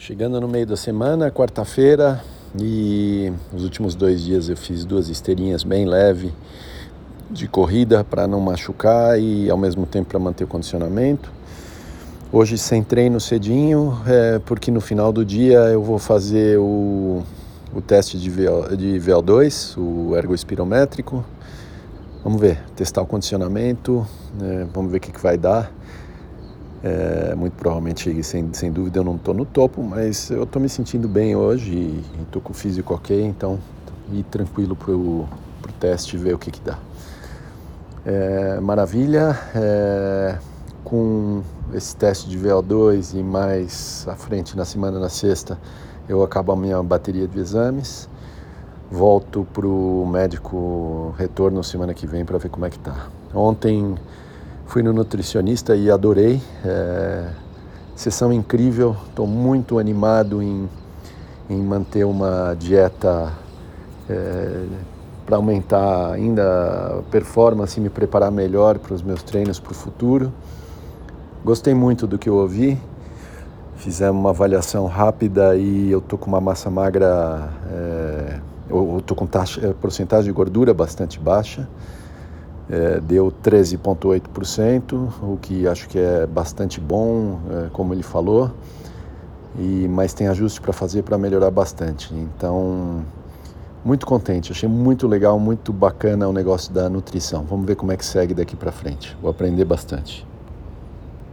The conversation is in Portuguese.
Chegando no meio da semana, quarta-feira, e os últimos dois dias eu fiz duas esteirinhas bem leve de corrida para não machucar e ao mesmo tempo para manter o condicionamento. Hoje sem treino cedinho, é, porque no final do dia eu vou fazer o, o teste de, VO, de VO2, o ergo espirométrico. Vamos ver, testar o condicionamento, é, vamos ver o que, que vai dar. É, muito provavelmente, sem, sem dúvida, eu não estou no topo, mas eu estou me sentindo bem hoje estou com o físico ok, então ir tranquilo para o teste e ver o que, que dá. É, maravilha, é, com esse teste de VO2 e mais à frente na semana, na sexta, eu acabo a minha bateria de exames. Volto para o médico retorno semana que vem para ver como é que tá. Ontem Fui no nutricionista e adorei. É, sessão incrível. Estou muito animado em, em manter uma dieta é, para aumentar ainda a performance e me preparar melhor para os meus treinos para o futuro. Gostei muito do que eu ouvi. Fizemos uma avaliação rápida e eu tô com uma massa magra, é, eu, tô com taxa, é, porcentagem de gordura bastante baixa é, deu 13,8%, o que acho que é bastante bom, é, como ele falou, e mas tem ajuste para fazer para melhorar bastante. Então, muito contente, achei muito legal, muito bacana o negócio da nutrição. Vamos ver como é que segue daqui para frente. Vou aprender bastante.